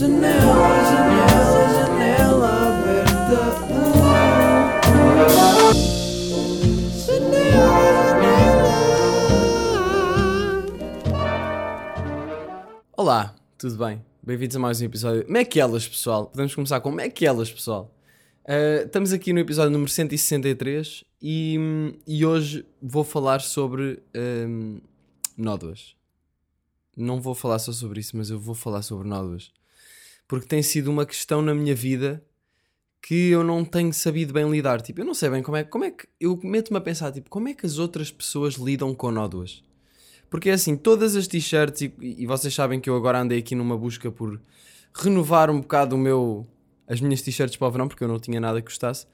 Janela, janela, janela aberta. Olá, tudo bem? Bem-vindos a mais um episódio. Como é que elas, pessoal? Podemos começar com como é que elas, pessoal? Uh, estamos aqui no episódio número 163 e, e hoje vou falar sobre um, nódoas. Não vou falar só sobre isso, mas eu vou falar sobre nódoas. Porque tem sido uma questão na minha vida que eu não tenho sabido bem lidar. Tipo, eu não sei bem como é, como é que. Eu meto-me a pensar, tipo, como é que as outras pessoas lidam com nódoas? Porque é assim, todas as t-shirts, e, e vocês sabem que eu agora andei aqui numa busca por renovar um bocado o meu, as minhas t-shirts para o verão, porque eu não tinha nada que gostasse.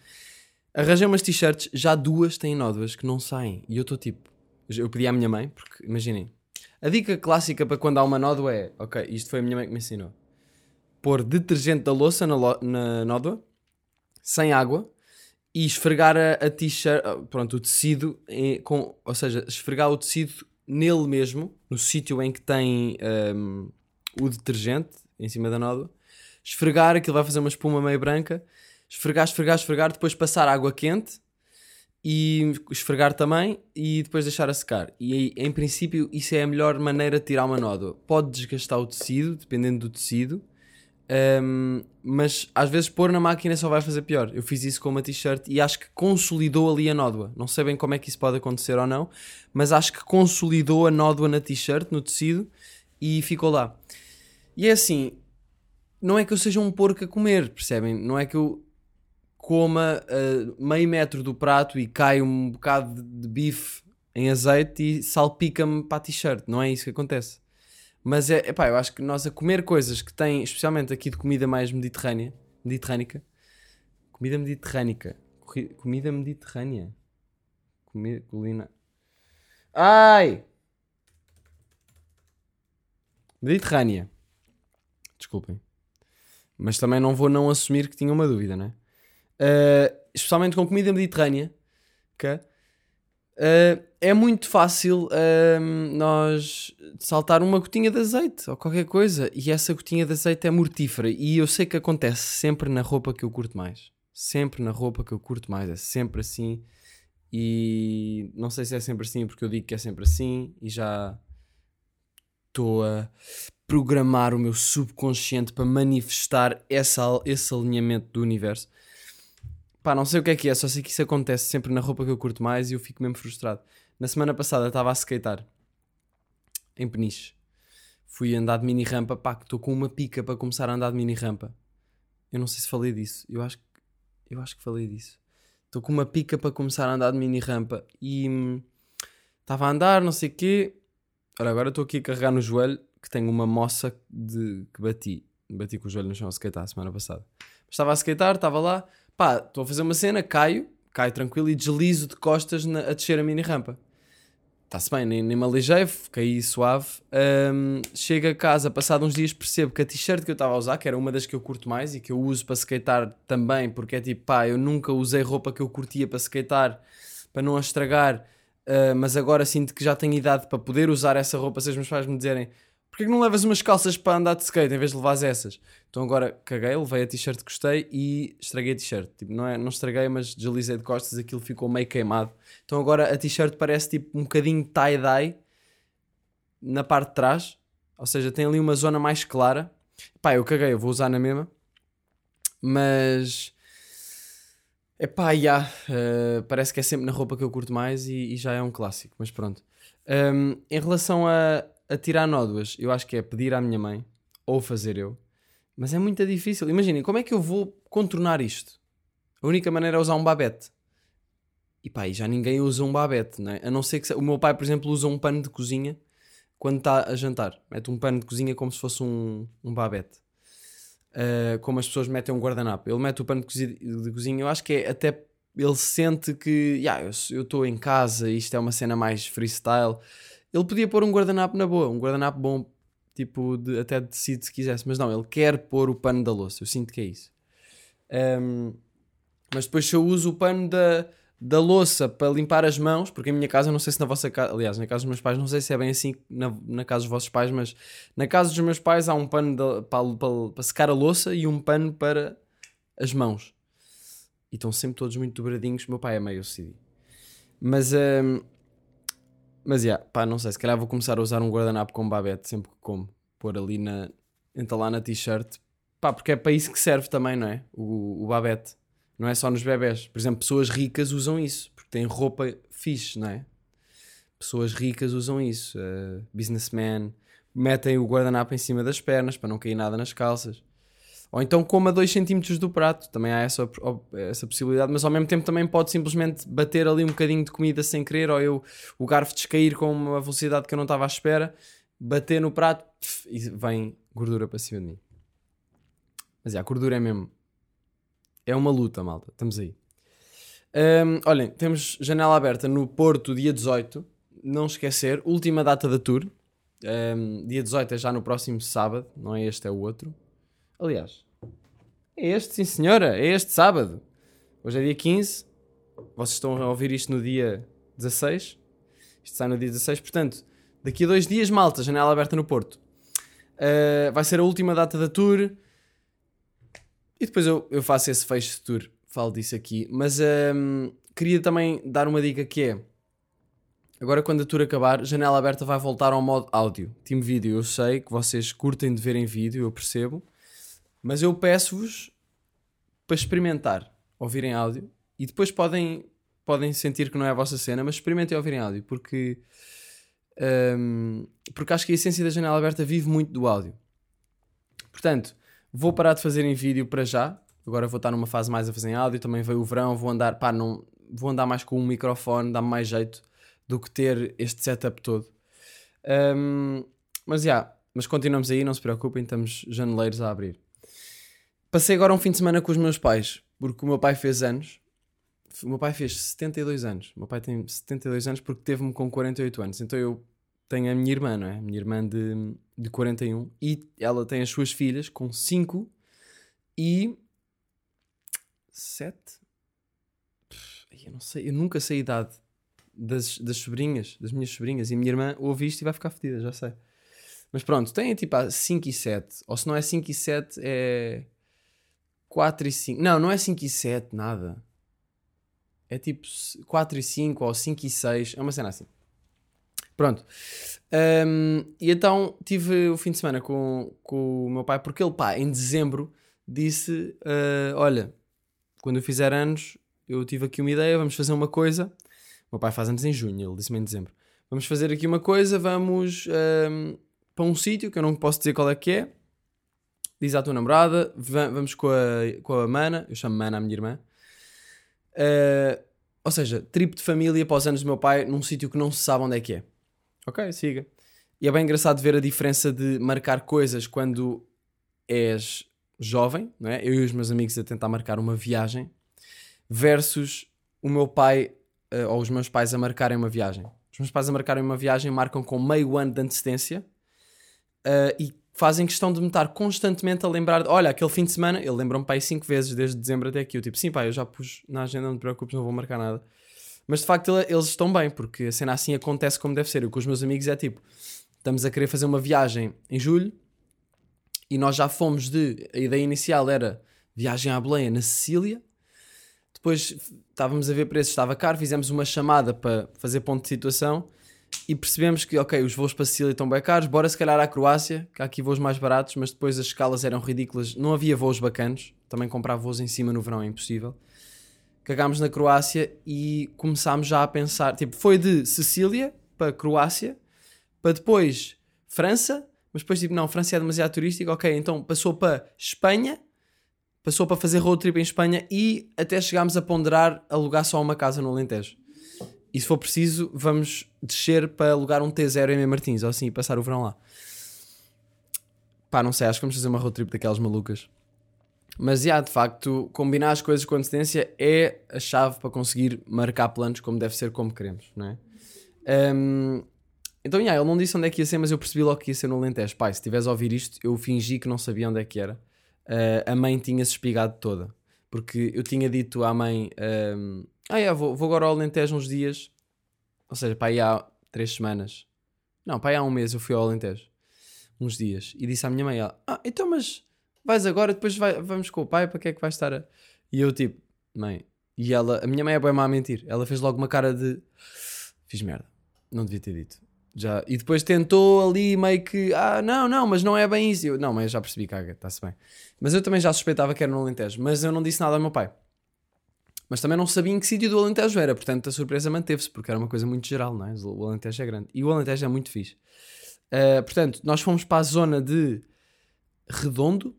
Arranjei umas t-shirts, já duas têm nódoas que não saem. E eu estou tipo, eu pedi à minha mãe, porque imaginem, a dica clássica para quando há uma nódoa é, ok, isto foi a minha mãe que me ensinou. Pôr detergente da louça na, lo- na nódoa, sem água, e esfregar a, a t-shirt, ah, pronto, o tecido, em- com, ou seja, esfregar o tecido nele mesmo, no sítio em que tem ahm, o detergente, em cima da nódoa, esfregar, aquilo vai fazer uma espuma meio branca, esfregar, esfregar, esfregar, depois passar água quente e esfregar também e depois deixar a secar. E em princípio, isso é a melhor maneira de tirar uma nódoa. Pode desgastar o tecido, dependendo do tecido, Ahm, mas às vezes pôr na máquina só vai fazer pior. Eu fiz isso com uma t-shirt e acho que consolidou ali a nódoa. Não sei bem como é que isso pode acontecer ou não, mas acho que consolidou a nódoa na t-shirt, no tecido, e ficou lá. E é assim, não é que eu seja um porco a comer, percebem? Não é que eu coma ah, meio metro do prato e cai um bocado de bife em azeite e salpica-me para a t-shirt. Não é isso que acontece. Mas é, epá, eu acho que nós a comer coisas que têm, especialmente aqui de comida mais mediterrânea, mediterrânica, comida mediterrânica, comida mediterrânea, comida, colina, ai, mediterrânea, desculpem, mas também não vou não assumir que tinha uma dúvida, né? Uh, especialmente com comida mediterrânea, ok? Uh, é muito fácil um, nós saltar uma gotinha de azeite ou qualquer coisa e essa gotinha de azeite é mortífera. E eu sei que acontece sempre na roupa que eu curto mais. Sempre na roupa que eu curto mais é sempre assim. E não sei se é sempre assim porque eu digo que é sempre assim e já estou a programar o meu subconsciente para manifestar essa, esse alinhamento do universo Pá, não sei o que é que é, só sei que isso acontece sempre na roupa que eu curto mais e eu fico mesmo frustrado. Na semana passada estava a skatear em Peniche. Fui andar de mini rampa, pá, que estou com uma pica para começar a andar de mini rampa. Eu não sei se falei disso. Eu acho que eu acho que falei disso. Estou com uma pica para começar a andar de mini rampa e hum, estava a andar, não sei o quê. Ora, agora estou aqui a carregar no joelho que tenho uma moça de que bati. Bati com o joelho no chão a skatear a semana passada. Estava a skatear, estava lá, pá, estou a fazer uma cena, caio, caio tranquilo e deslizo de costas na- a descer a mini rampa. Está-se bem, nem, nem me aleijei, caí suave. Ahm, chego a casa, passado uns dias, percebo que a t-shirt que eu estava a usar, que era uma das que eu curto mais e que eu uso para skatear também, porque é tipo, pá, eu nunca usei roupa que eu curtia para skatear, para não a estragar, ah, mas agora sinto que já tenho idade para poder usar essa roupa se os meus pais me dizerem porquê que não levas umas calças para andar de skate em vez de levares essas? Então agora caguei, levei a t-shirt que gostei e estraguei a t-shirt. Tipo, não, é, não estraguei, mas deslizei de costas, aquilo ficou meio queimado. Então agora a t-shirt parece tipo um bocadinho tie-dye na parte de trás, ou seja, tem ali uma zona mais clara. Pá, eu caguei, eu vou usar na mesma, mas epá, já, eh, parece que é sempre na roupa que eu curto mais e, e já é um clássico, mas pronto. Um, em relação a, a tirar nódoas, eu acho que é pedir à minha mãe ou fazer eu, mas é muito difícil. Imaginem, como é que eu vou contornar isto? A única maneira é usar um babete. E pá, e já ninguém usa um babete, né? A não ser que. O meu pai, por exemplo, usa um pano de cozinha quando está a jantar. Mete um pano de cozinha como se fosse um, um babete. Uh, como as pessoas metem um guardanapo. Ele mete o pano de cozi- de cozinha. Eu acho que é até. Ele sente que. Yeah, eu estou em casa, isto é uma cena mais freestyle. Ele podia pôr um guardanapo na boa, um guardanapo bom, tipo, de, até de tecido se quisesse. Mas não, ele quer pôr o pano da louça. Eu sinto que é isso. Um, mas depois se eu uso o pano da, da louça para limpar as mãos, porque a minha casa, não sei se na vossa casa, aliás, na casa dos meus pais, não sei se é bem assim na, na casa dos vossos pais, mas na casa dos meus pais há um pano de- para, para, para secar a louça e um pano para as mãos. E estão sempre todos muito dobradinhos. Meu pai é meio OCD. Mas, hum, mas, yeah, pá, não sei, se calhar vou começar a usar um guardanapo com babete sempre que como. Pôr ali na, entalar na t-shirt. Pá, porque é para isso que serve também, não é? O, o babete. Não é só nos bebés. Por exemplo, pessoas ricas usam isso, porque têm roupa fixe, não é? Pessoas ricas usam isso. eh, businessmen metem o guardanapo em cima das pernas para não cair nada nas calças. Ou então coma 2 cm do prato, também há essa, essa possibilidade, mas ao mesmo tempo também pode simplesmente bater ali um bocadinho de comida sem querer, ou eu o garfo descair com uma velocidade que eu não estava à espera, bater no prato pff, e vem gordura para cima de mim. Mas é, a gordura é mesmo. É uma luta, malta. Estamos aí. Hum, olhem, temos janela aberta no Porto, dia 18. Não esquecer, última data da tour. Hum, dia 18 é já no próximo sábado, não é este, é o outro. Aliás, é este, sim senhora, é este sábado. Hoje é dia 15. Vocês estão a ouvir isto no dia 16. Isto sai no dia 16, portanto, daqui a dois dias, malta, janela aberta no Porto. Uh, vai ser a última data da tour. E depois eu, eu faço esse fecho de tour. Falo disso aqui. Mas hum, queria também dar uma dica que é. Agora quando a tour acabar, janela aberta vai voltar ao modo áudio. Team vídeo, eu sei que vocês curtem de ver em vídeo, eu percebo. Mas eu peço-vos para experimentar, ouvirem áudio. E depois podem, podem sentir que não é a vossa cena, mas experimentem ouvir em áudio. Porque, hum, porque acho que a essência da janela aberta vive muito do áudio. Portanto, vou parar de fazer em vídeo para já. Agora vou estar numa fase mais a fazer em áudio. Também veio o verão, vou andar, pá, não, vou andar mais com um microfone, dá-me mais jeito do que ter este setup todo. Hum, mas já, mas continuamos aí, não se preocupem, estamos janeleiros a abrir. Passei agora um fim de semana com os meus pais, porque o meu pai fez anos. O meu pai fez 72 anos. O meu pai tem 72 anos porque teve-me com 48 anos. Então eu tenho a minha irmã, não é? A minha irmã de, de 41 e ela tem as suas filhas com 5 e 7. Eu não sei, eu nunca sei a idade das, das sobrinhas, das minhas sobrinhas. E a minha irmã ouve isto e vai ficar fedida, já sei. Mas pronto, tem tipo 5 e 7. Ou se não é 5 e 7, é 4 e 5. Não, não é 5 e 7, nada. É tipo 4 e 5 ou 5 e 6. É uma cena assim. Pronto. Um, e então tive o fim de semana com, com o meu pai, porque ele, pá, em dezembro disse: uh, Olha, quando eu fizer anos, eu tive aqui uma ideia, vamos fazer uma coisa. O meu pai faz anos em junho, ele disse-me em dezembro. Vamos fazer aqui uma coisa, vamos um, para um sítio que eu não posso dizer qual é que é. Diz à tua namorada, va- vamos com a, com a Mana, eu chamo Mana a minha irmã. Uh, ou seja, trip de família os anos do meu pai num sítio que não se sabe onde é que é. Ok, siga. E é bem engraçado ver a diferença de marcar coisas quando és jovem, não é? Eu e os meus amigos a tentar marcar uma viagem versus o meu pai eh, ou os meus pais a marcarem uma viagem. Os meus pais a marcarem uma viagem marcam com meio ano de antecedência eh, e fazem questão de me estar constantemente a lembrar de, olha, aquele fim de semana, ele lembra-me pai cinco vezes desde dezembro até aqui. Eu tipo, sim pai, eu já pus na agenda, não te preocupes, não vou marcar nada. Mas de facto ele- eles estão bem, porque a cena assim acontece como deve ser. Eu com os meus amigos é tipo, estamos a querer fazer uma viagem em julho e nós já fomos de. A ideia inicial era viagem à Belém na Sicília. Depois estávamos a ver preços, estava caro, fizemos uma chamada para fazer ponto de situação e percebemos que, ok, os voos para Sicília estão bem caros, bora se calhar à Croácia, que há aqui voos mais baratos, mas depois as escalas eram ridículas, não havia voos bacanos, também comprar voos em cima no verão é impossível. Cagámos na Croácia e começámos já a pensar, tipo, foi de Sicília para Croácia, para depois França, mas depois tipo, não, França é demasiado turístico, ok, então passou para Espanha, passou para fazer road trip em Espanha e até chegámos a ponderar alugar só uma casa no Alentejo. E se for preciso, vamos descer para alugar um T0 em Martins, ou assim, passar o verão lá. Pá, não sei, acho que vamos fazer uma road trip daquelas malucas. Mas, já, de facto, combinar as coisas com antecedência é a chave para conseguir marcar planos como deve ser, como queremos, não é? Ahm, então, já, ele não disse onde é que ia ser, mas eu percebi logo que ia ser no Alentejo. Pai, se estiveres a ouvir isto, eu fingi que não sabia onde é que era. Ah, a mãe tinha-se espigado toda. Porque eu tinha dito à mãe, ahm, Ah, é, vou, vou agora ao Alentejo uns dias. Ou seja, para aí há três semanas. Não, para aí há um mês eu fui ao Alentejo. Uns dias. E disse à minha mãe, ela, ah, então mas vais agora, depois vai- vamos com o pai, para que é que vais estar a... E eu tipo, mãe... E ela, a minha mãe é bem má a mentir. Ela fez logo uma cara de... Fiz merda. Não devia ter dito. Já. E depois tentou ali meio que, ah, não, não, mas não é bem isso. Eu, não, mas já percebi, caga, está-se bem. Mas eu também já suspeitava que era no Alentejo. Mas eu não disse nada ao meu pai. Mas também não sabia em que sítio do Alentejo era, portanto a surpresa manteve-se, porque era uma coisa muito geral, não é? O Alentejo é grande. E o Alentejo é muito fixe. Uh, portanto, nós fomos para a zona de Redondo,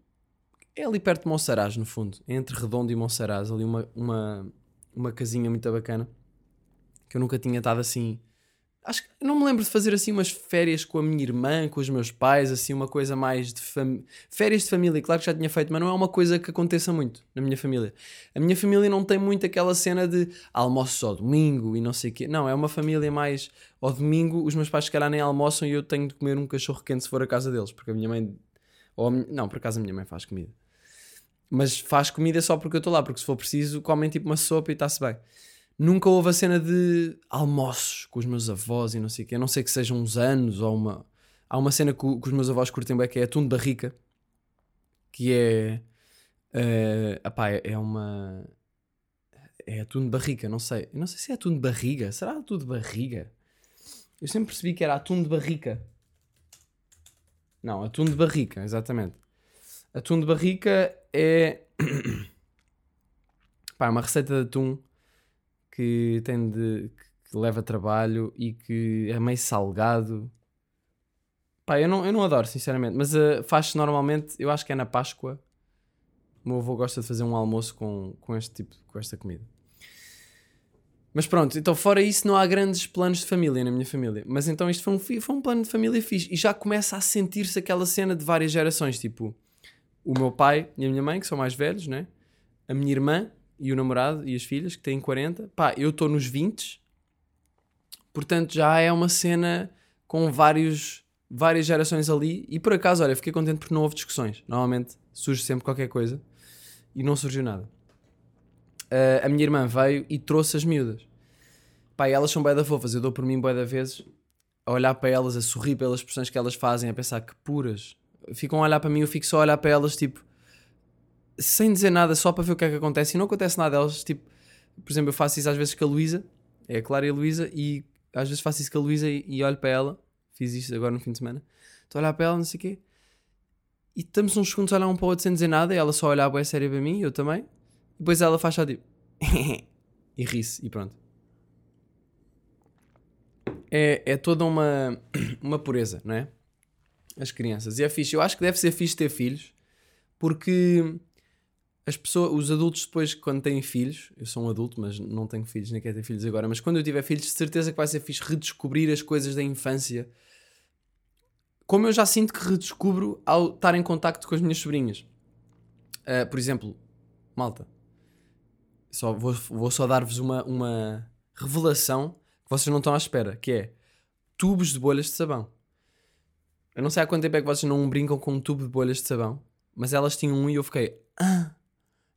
é ali perto de Monsaraz, no fundo, entre Redondo e Monsaraz, ali uma, uma, uma casinha muito bacana, que eu nunca tinha estado assim. Acho que não me lembro de fazer assim umas férias com a minha irmã, com os meus pais, assim, uma coisa mais de fam... férias de família. Claro que já tinha feito, mas não é uma coisa que aconteça muito na minha família. A minha família não tem muito aquela cena de almoço ao domingo e não sei o quê. Não, é uma família mais ao domingo, os meus pais se calhar nem almoçam e eu tenho de comer um cachorro quente se for a casa deles, porque a minha mãe. Ou minha- Não, por acaso a minha mãe faz comida. Mas faz comida só porque eu estou lá, porque se for preciso, comem tipo uma sopa e está-se bem. Nunca houve a cena de almoços com os meus avós e não sei o quê. A não sei que sejam uns anos ou uma. Há uma cena que, que os meus avós curtem bem que é atum de barrica, que é. eh, epá, é, é uma. É atum de barrica, não sei. Eu não sei se é atum de barriga. Será atum de barriga? Eu sempre percebi que era atum de barrica. Não, atum de barrica, exatamente. Atum de barrica é. Pá, é uma receita de atum que tem de. que leva trabalho e que é meio salgado. Pá, eu não, eu não adoro, sinceramente, mas eh, faz-se normalmente, eu acho que é na Páscoa. O meu avô gosta de fazer um almoço com, com este tipo, com esta comida. Mas pronto, então fora isso não há grandes planos de família na minha família. Mas então isto foi um, foi um plano de família fixe. E já começa a sentir-se aquela cena de várias gerações, tipo o meu pai e a minha mãe, que são mais velhos, né? A minha irmã e o namorado e as filhas, que têm 40. Pá, eu estou nos 20. Portanto, já é uma cena com vários, várias gerações ali. E por acaso, olha, fiquei contente porque não houve discussões. Normalmente surge sempre qualquer coisa e não surgiu nada. Ah, a minha irmã veio e trouxe as miúdas. Pá, elas são bué fofas. Eu dou por mim bué vezes a olhar para elas, a sorrir pelas expressões que elas fazem, a pensar que puras. Ficam a olhar para mim, eu fico só a olhar para elas, tipo, sem dizer nada, só para ver o que é que acontece. E não acontece nada. Elas, tipo, por exemplo, eu faço isso às vezes com a Luísa, é a Clara e a Luísa, e às vezes faço isso com a Luísa e, e olho para ela. Fiz isto agora no fim de semana. Estou a olhar para ela, não sei o quê. E estamos uns segundos a olhar um para o outro sem dizer nada, e ela só olhar bué séria para mim, eu também. Depois ela faz só tipo. e ri-se, e pronto. É, é toda uma, uma pureza, não é? As crianças. E é fixe. Eu acho que deve ser fixe ter filhos, porque as pessoas, os adultos depois, quando têm filhos, eu sou um adulto, mas não tenho filhos, nem quero ter filhos agora, mas quando eu tiver filhos, de certeza que vai ser fixe redescobrir as coisas da infância. Como eu já sinto que redescubro ao estar em contacto com as minhas sobrinhas. Ah, por exemplo, malta, só vou, vou só dar-vos uma, uma revelação que vocês não estão à espera, que é tubos de bolhas de sabão. Eu não sei há quanto tempo é que vocês não brincam com um tubo de bolhas de sabão, mas elas tinham um e eu fiquei, ah,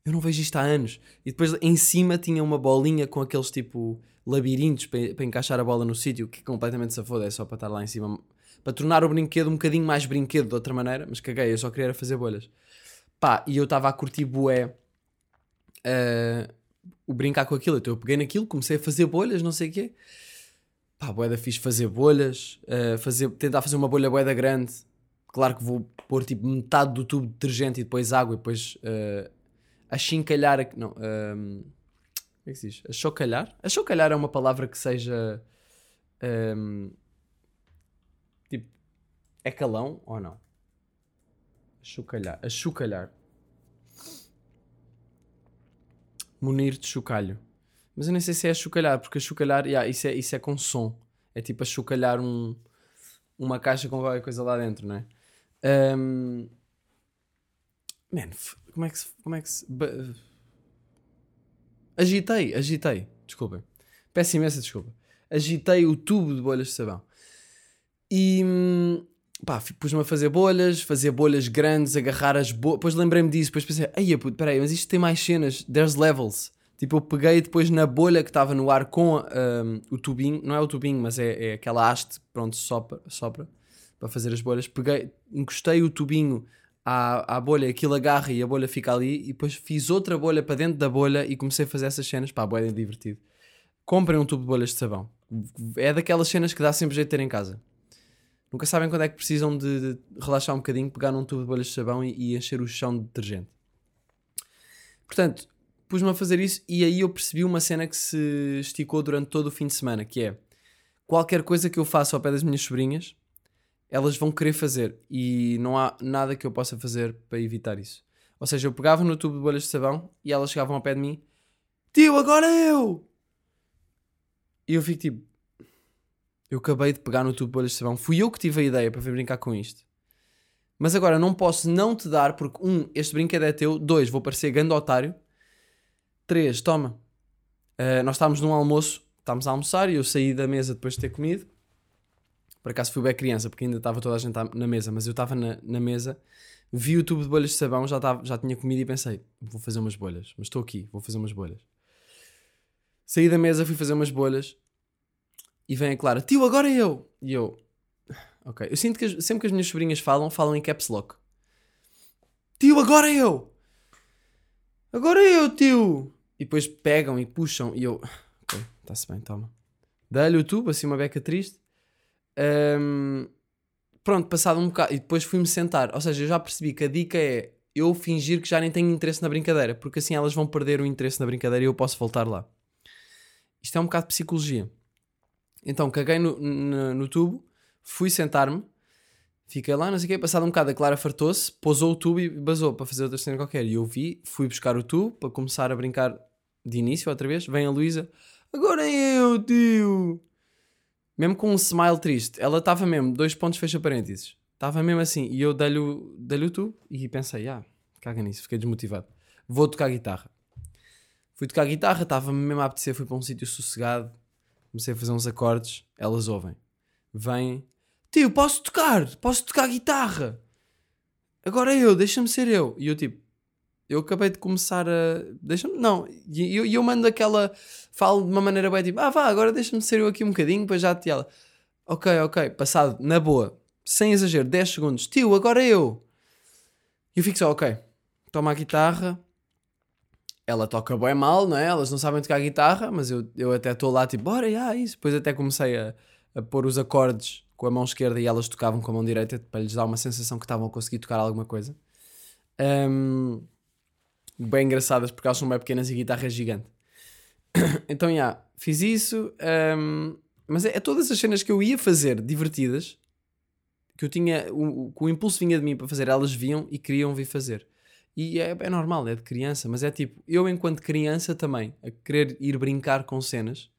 eu não vejo isto há anos. E depois em cima tinha uma bolinha com aqueles tipo labirintos para, para encaixar a bola no sítio, que completamente se foda, é só para estar lá em cima, para tornar o brinquedo um bocadinho mais brinquedo de outra maneira, mas caguei, eu só queria fazer bolhas. Pá, e eu estava a curtir bué eh, o brincar com aquilo, então eu peguei naquilo, comecei a fazer bolhas, não sei o quê. Pá, bué da fixe fazer bolhas, eh, fazer, tentar fazer uma bolha bué da grande. Claro que vou pôr tipo metade do tubo de detergente e depois água e depois eh, achincalhar, aqu- não, ehm, como é que se diz? Achocalhar? Achocalhar é uma palavra que seja ehm, tipo, é calão ou não? Achocalhar, achocalhar. Munir de chocalho. Mas eu nem sei se é chocalhar, porque chocalhar, yeah, isso, é, isso é com som. É tipo a chocalhar um, uma caixa com qualquer coisa lá dentro, não é? Ahm, Man, como é que se. Como é que se agitei, agitei. Desculpem. Peço imensa desculpa. Agitei o tubo de bolhas de sabão. E. hum, Pá, pus-me a fazer bolhas, fazer bolhas grandes, agarrar as bolhas. Depois lembrei-me disso, depois pensei, ai, peraí, mas isto tem mais cenas, there's levels. Tipo, eu peguei depois na bolha que estava no ar com ahm, o tubinho, não é o tubinho, mas é, é aquela haste, pronto, sopra, sopra para fazer as bolhas. Peguei, encostei o tubinho à, à bolha, aquilo agarra e a bolha fica ali. E depois fiz outra bolha para dentro da bolha e comecei a fazer essas cenas. Pá, bolha é divertido. Comprem um tubo de bolhas de sabão. É daquelas cenas que dá sempre jeito de ter em casa. Nunca sabem quando é que precisam de, de relaxar um bocadinho, pegar num tubo de bolhas de sabão e, e encher o chão de detergente. Portanto, pus-me a fazer isso e aí eu percebi uma cena que se esticou durante todo o fim de semana, que é qualquer coisa que eu faça ao pé das minhas sobrinhas, elas vão querer fazer e não há nada que eu possa fazer para evitar isso. Ou seja, eu pegava no tubo de bolhas de sabão e elas chegavam ao pé de mim, tio, agora eu! E eu fico tipo, eu acabei de pegar no tubo de bolhas de sabão, fui eu que tive a ideia para vir brincar com isto. Mas agora não posso não te dar, porque um, este brinquedo é teu, dois, vou parecer grande otário, três, toma. Uh, nós estávamos num almoço, estávamos a almoçar e eu saí da mesa depois de ter comido. Por acaso fui bem criança, porque ainda estava toda a gente na mesa, mas eu estava na, na mesa, vi o tubo de bolhas de sabão, já, estava, já tinha comido e pensei, vou fazer umas bolhas, mas estou aqui, vou fazer umas bolhas. Saí da mesa, fui fazer umas bolhas e vem a Clara, tio, agora eu! E eu, ok. Eu sinto que sempre que as minhas sobrinhas falam, falam em caps lock. Tio, agora eu! Agora eu, tio! E depois pegam e puxam e eu, ok, está-se bem, toma. Dá-lhe o tubo, assim uma beca triste. Ahm, pronto, passado um bocado. E depois fui-me sentar. Ou seja, eu já percebi que a dica é eu fingir que já nem tenho interesse na brincadeira, porque assim elas vão perder o interesse na brincadeira e eu posso voltar lá. Isto é um bocado de psicologia. Então, caguei no, no, no tubo, fui sentar-me, fiquei lá, não sei o quê. Passado um bocado, a Clara fartou-se, pousou o tubo e basou para fazer outra cena qualquer. E eu vi, fui buscar o tubo para começar a brincar de início outra vez. Vem a Luísa, agora é eu, tio. Mesmo com um smile triste, ela estava mesmo, dois pontos, fecha parênteses. Estava mesmo assim, e eu dei-lhe o- dei-lhe o tubo e pensei, ah, caga nisso, fiquei desmotivado. Vou tocar guitarra. Fui tocar guitarra, estava-me mesmo a apetecer, fui para um sítio sossegado, comecei a fazer uns acordes, elas ouvem. Vêm, tio, posso tocar, posso tocar guitarra. Agora eu, deixa-me ser eu. E eu tipo, eu acabei de começar a. Deixa-me. Não, e eu, eu mando aquela. Falo de uma maneira bem tipo, ah vá, agora deixa-me ser eu aqui um bocadinho, depois já te ela. Ok, ok, passado, na boa, sem exagero, 10 segundos, tio, agora eu. E eu fico só, ok, toma a guitarra. Ela toca bem mal, não é? Elas não sabem tocar guitarra, mas eu, eu até estou lá tipo, bora, já, isso. Depois até comecei a, a pôr os acordes com a mão esquerda e elas tocavam com a mão direita para lhes dar uma sensação que estavam a conseguir tocar alguma coisa. Ahm, bem engraçadas porque elas são bem pequenas e a guitarra é gigante. então, já, fiz isso. ahm, mas é, é todas as cenas que eu ia fazer divertidas, que eu tinha, o, que o impulso vinha de mim para fazer, elas viam e queriam vir fazer. E é, é normal, é de criança, mas é tipo, eu enquanto criança também, a querer ir brincar com cenas,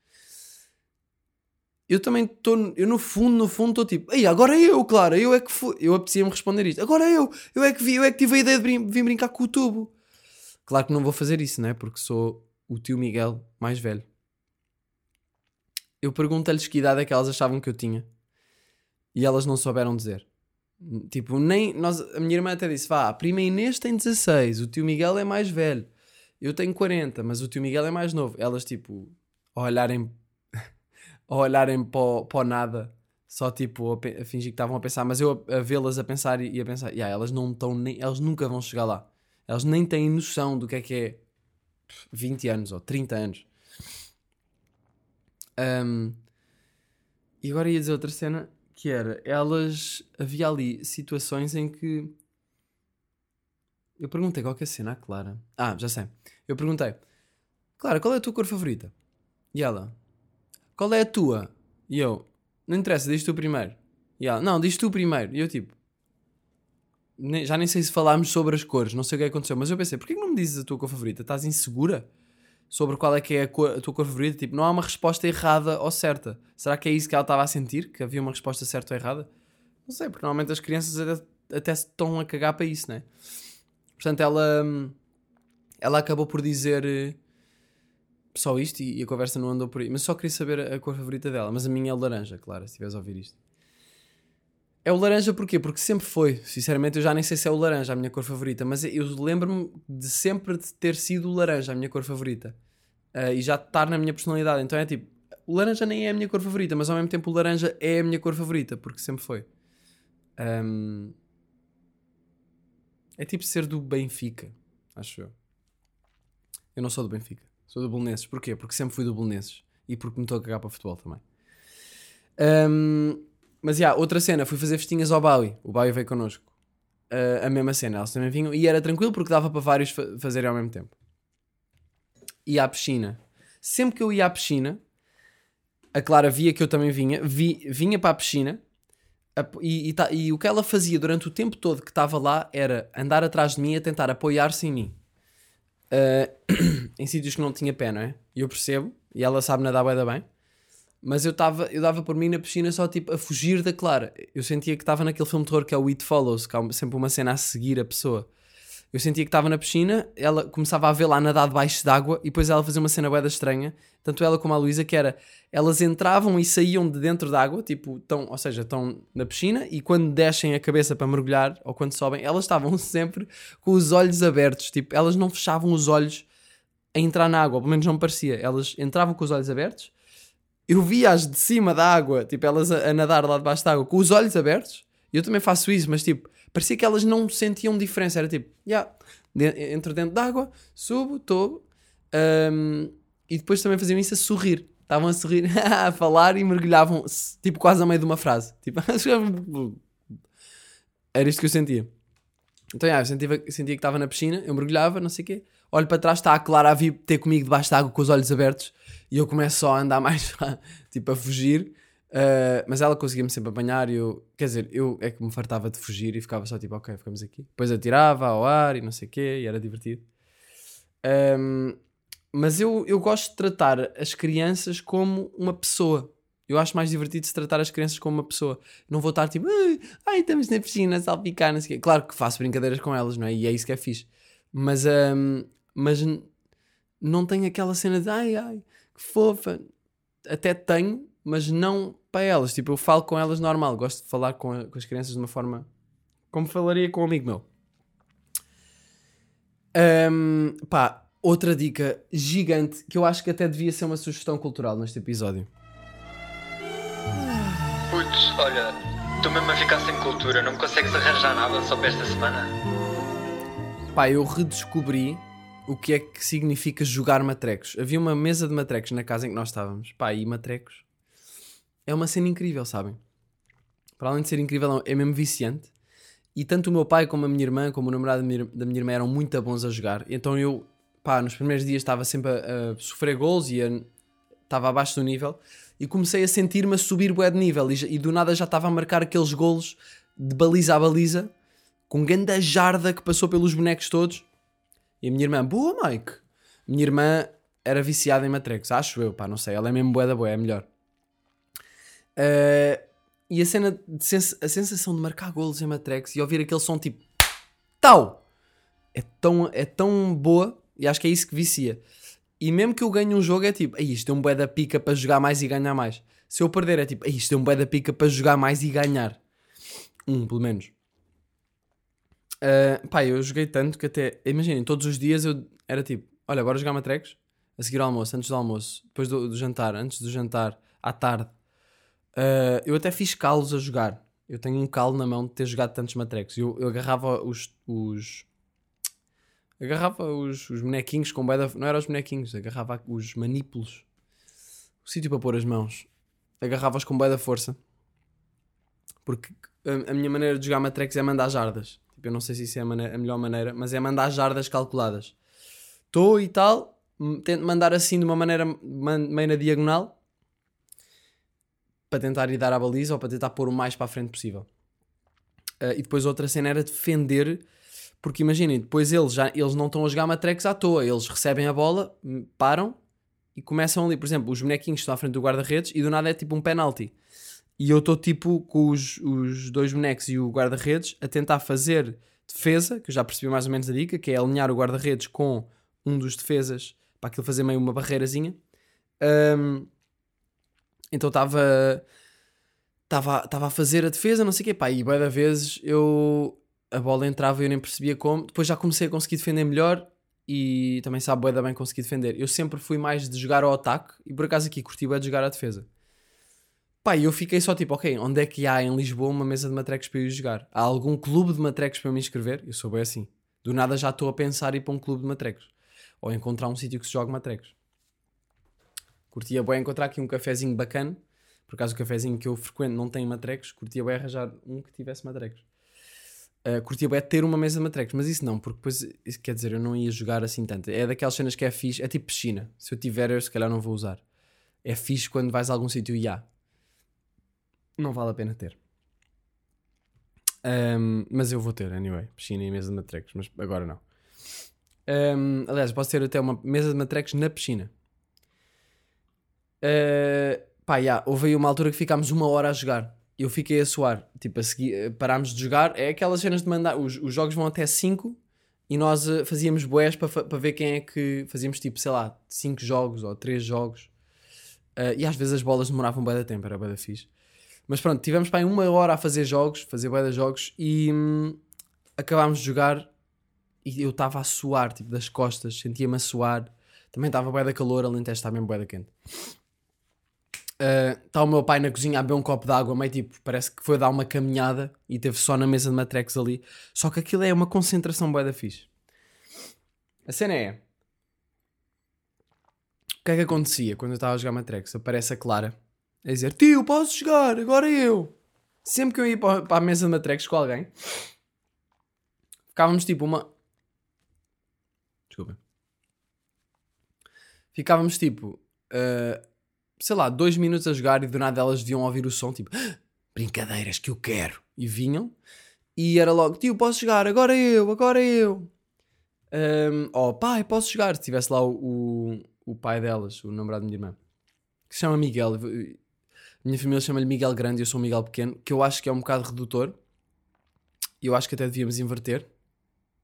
eu também estou, eu no fundo, no fundo estou tipo, ei, agora eu, claro, eu é que fui, eu apetecia-me responder isto, agora eu, eu é que vi, eu é que tive a ideia de vir brincar com o tubo. Claro que não vou fazer isso, né? Porque sou o tio Miguel mais velho. Eu perguntei-lhes que idade é que elas achavam que eu tinha. E elas não souberam dizer. Tipo, nem. Nós, a minha irmã até disse: vá, a prima Inês tem 16, o tio Miguel é mais velho. Eu tenho 40, mas o tio Miguel é mais novo. Elas, tipo, a olharem, a olharem para o, nada, só tipo, a, a fingir que estavam a pensar, mas eu a, a vê-las a pensar e, e a pensar: yeah, elas não estão nem. Elas nunca vão chegar lá. Elas nem têm noção do que é que é 20 anos ou 30 anos. Ahm, e agora ia dizer outra cena que era, elas havia ali situações em que eu perguntei qual que é a cena à Clara. Ah, já sei. Eu perguntei, Clara, qual é a tua cor favorita? E ela, qual é a tua? E eu, não interessa, diz tu primeiro. E ela, não, diz tu primeiro. E eu tipo, nem- já nem sei se falámos sobre as cores, não sei o que aconteceu, mas eu pensei, porquê que não me dizes a tua cor favorita? Estás insegura sobre qual é que é a, cor- a tua cor favorita? Tipo, não há uma resposta errada ou certa. Será que é isso que ela estava a sentir? Que havia uma resposta certa ou errada? Não sei, porque normalmente as crianças até, até se estão a cagar para isso, né? Portanto, ela, hum, ela acabou por dizer eh, só isto e, e a conversa não andou por aí. Mas só queria saber a, cor favorita dela. Mas a minha é laranja, claro, se estiveres a ouvir isto. É o laranja porquê? Porque sempre foi. Sinceramente, eu já nem sei se é o laranja a minha cor favorita, mas eu lembro-me de sempre de ter sido o laranja a minha cor favorita. ah, e já estar na minha personalidade. Então é tipo, o laranja nem é a minha cor favorita, mas ao mesmo tempo o laranja é a minha cor favorita, porque sempre foi. Ahm, é tipo ser do Benfica, acho eu. Eu não sou do Benfica, sou do Belenenses. Porquê? Porque sempre fui do Belenenses e porque me estou a cagar para futebol também. Ahm, mas já, outra cena, fui fazer festinhas ao Baui. O Baui veio connosco. Ah, a mesma cena, eles também vinham e era tranquilo porque dava para vários fa- fazerem ao mesmo tempo. Ia à piscina. Sempre que eu ia à piscina, a Clara via que eu também vinha, vi- vinha para a piscina ap- e, e ta- e o que ela fazia durante o tempo todo que estava lá era andar atrás de mim a tentar apoiar-se em mim. Ah, em sítios que não tinha pé, não é? E eu percebo, e ela sabe nadar da bem, mas eu, tava, eu dava por mim na piscina só tipo a fugir da Clara. Eu sentia que estava naquele filme de terror que é o It Follows, que há sempre uma cena a seguir a pessoa. Eu sentia que estava na piscina, ela começava a vê-la a nadar debaixo d'água e depois ela fazia uma cena bué da estranha, tanto ela como a Luísa, que era elas entravam e saíam de dentro d'água, tipo, tão, ou seja, estão na piscina e quando descem a cabeça para mergulhar ou quando sobem, elas estavam sempre com os olhos abertos, tipo, elas não fechavam os olhos a entrar na água, pelo menos não me parecia. Elas entravam com os olhos abertos, eu via-as de cima da água, tipo, elas a, a nadar lá debaixo da água com os olhos abertos, e eu também faço isso, mas tipo, parecia que elas não sentiam diferença, era tipo, já, de- entro dentro d'água, subo, estou, e depois também faziam isso a sorrir. Estavam a sorrir, a falar e mergulhavam, tipo, quase a meio de uma frase. Tipo, era isto que eu sentia. Então, já, eu sentia, sentia que estava na piscina, eu mergulhava, não sei o quê. Olho para trás, está a Clara a vir ter comigo debaixo de água com os olhos abertos e eu começo só a andar mais, tipo, a fugir. Uh, mas ela conseguia-me sempre apanhar e eu, quer dizer, eu é que me fartava de fugir e ficava só tipo, ok, ficamos aqui. Depois atirava ao ar e não sei o quê e era divertido. Um, mas eu, eu gosto de tratar as crianças como uma pessoa. Eu acho mais divertido se tratar as crianças como uma pessoa. Não vou estar tipo, ai, estamos na piscina salpicar, não sei o quê. Claro que faço brincadeiras com elas, não é? E é isso que é fixe. Mas, um, mas não tenho aquela cena de ai, ai, que fofa. Até tenho, mas não para elas. Tipo, eu falo com elas normal. Gosto de falar com, a- com as crianças de uma forma como falaria com um amigo meu. Um, pá, outra dica gigante que eu acho que até devia ser uma sugestão cultural neste episódio. Putz, olha, estou mesmo a ficar sem cultura, não me consegues arranjar nada só para esta semana? Pá, eu redescobri o que é que significa jogar matrecos. Havia uma mesa de matrecos na casa em que nós estávamos. Pá, e matrecos é uma cena incrível, sabem? Para além de ser incrível, é mesmo viciante. E tanto o meu pai como a minha irmã, como o namorado da minha, irmã eram muito bons a jogar. Então eu, pá, nos primeiros dias estava sempre a, a sofrer gols e a- estava abaixo do nível. E comecei a sentir-me a subir bué de nível. E, e do nada já estava a marcar aqueles golos de baliza a baliza com ganda jarda que passou pelos bonecos todos. E a minha irmã, boa Mike. Minha irmã era viciada em matrecos, acho eu, pá, não sei. Ela é mesmo bué da boa, é melhor. Eh, e a cena, sens- a sensação de marcar golos em matrecos e ouvir aquele som tipo tal é tão, é tão boa e acho que é isso que vicia. E mesmo que eu ganhe um jogo é tipo, "Ei, isto é um bué da pica para jogar mais e ganhar mais. Se eu perder é tipo, "Ei, isto é um bué da pica para jogar mais e ganhar. Um, pelo menos. Uh, pá, eu joguei tanto que até, imaginem, todos os dias eu era tipo, olha, bora jogar matrecos, a seguir ao almoço, antes do almoço, depois do, do jantar, antes do jantar, à tarde. Uh, eu até fiz calos a jogar. Eu tenho um calo na mão de ter jogado tantos matrecos. Eu, eu agarrava os, os agarrava os, os bonequinhos com bué da- não eram os bonequinhos, agarrava os manípulos, o sítio para pôr as mãos, agarrava-os com bué da força, porque a, a minha maneira de jogar matrecos é mandar jardas. Tipo, eu não sei se isso é a, mane- a melhor maneira, mas é mandar jardas calculadas. Estou e tal, tento mandar assim de uma maneira man- meio na diagonal para tentar ir dar à baliza ou para tentar pôr o mais para a frente possível. Ah, e depois outra cena era defender, porque imaginem, depois eles, já, eles não estão a jogar matrecos à toa, eles recebem a bola, param e começam ali, por exemplo, os bonequinhos estão à frente do guarda-redes e do nada é tipo um penalti. E eu estou tipo com os, os dois bonecos e o guarda-redes a tentar fazer defesa, que eu já percebi mais ou menos a dica, que é alinhar o guarda-redes com um dos defesas para aquilo fazer meio uma barreirazinha. Ahm, então estava estava a fazer a defesa, não sei o quê, pá, e bué da vezes eu a bola entrava e eu nem percebia como. Depois já comecei a conseguir defender melhor e também sabe bué da bem conseguir defender. Eu sempre fui mais de jogar ao ataque e por acaso aqui curti bué de jogar à defesa. Pá, eu fiquei só tipo, ok, onde é que há em Lisboa uma mesa de matrecos para eu ir jogar? Há algum clube de matrecos para eu me inscrever? Eu sou bem assim. Do nada já estou a pensar em ir para um clube de matrecos. Ou encontrar um sítio que se jogue matrecos. Curtia bem encontrar aqui um cafezinho bacana. Por acaso o cafezinho que eu frequento não tem matrecos. Curtia bem arranjar um que tivesse matrecos. Uh, curtia bem ter uma mesa de matrecos, mas isso não, porque depois, isso quer dizer, eu não ia jogar assim tanto. É daquelas cenas que é fixe, é tipo piscina. Se eu tiver, eu se calhar não vou usar. É fixe quando vais a algum sítio e há. Não vale a pena ter. Um, mas eu vou ter, anyway. Piscina e mesa de matrecos, mas agora não. Um, aliás, posso ter até uma mesa de matrecos na piscina. Uh, pá, yeah, houve aí uma altura que ficámos uma hora a jogar. Eu fiquei a suar. Tipo, a seguir, eh, parámos de jogar. É aquelas cenas de mandar. Os, os jogos vão até 5 e nós uh, fazíamos boés para ver quem é que. Fazíamos tipo, sei lá, 5 jogos ou 3 jogos. Uh, e às vezes as bolas demoravam bué da tempo, era bué da fixe. Mas pronto, tivemos para uma hora a fazer jogos, fazer bué de jogos e hum, acabámos de jogar e eu estava a suar, tipo, das costas, sentia-me a suar. Também estava bué da calor, além de estar mesmo bué quente. Está o meu pai na cozinha a beber um copo de água, meio tipo, parece que foi dar uma caminhada e teve só na mesa de matrecos ali. Só que aquilo é uma concentração bué da fixe. A cena é... O que é que acontecia quando eu estava a jogar matrecos? Aparece a Clara a dizer, tio, posso jogar, agora eu. Sempre que eu ia para a mesa de matrecos com alguém, ficávamos tipo uma... Desculpa. Ficávamos tipo... ah, sei lá, dois minutos a jogar e do nada elas deviam ouvir o som, tipo, "Ah, brincadeiras que eu quero. E vinham, e era logo, tio, posso jogar, agora eu, agora eu. Um, oh, pai, posso jogar. Se tivesse lá o, o, o pai delas, o namorado da minha irmã, que se chama Miguel. Minha família chama-lhe Miguel Grande e eu sou Miguel Pequeno, que eu acho que é um bocado redutor. E eu acho que até devíamos inverter,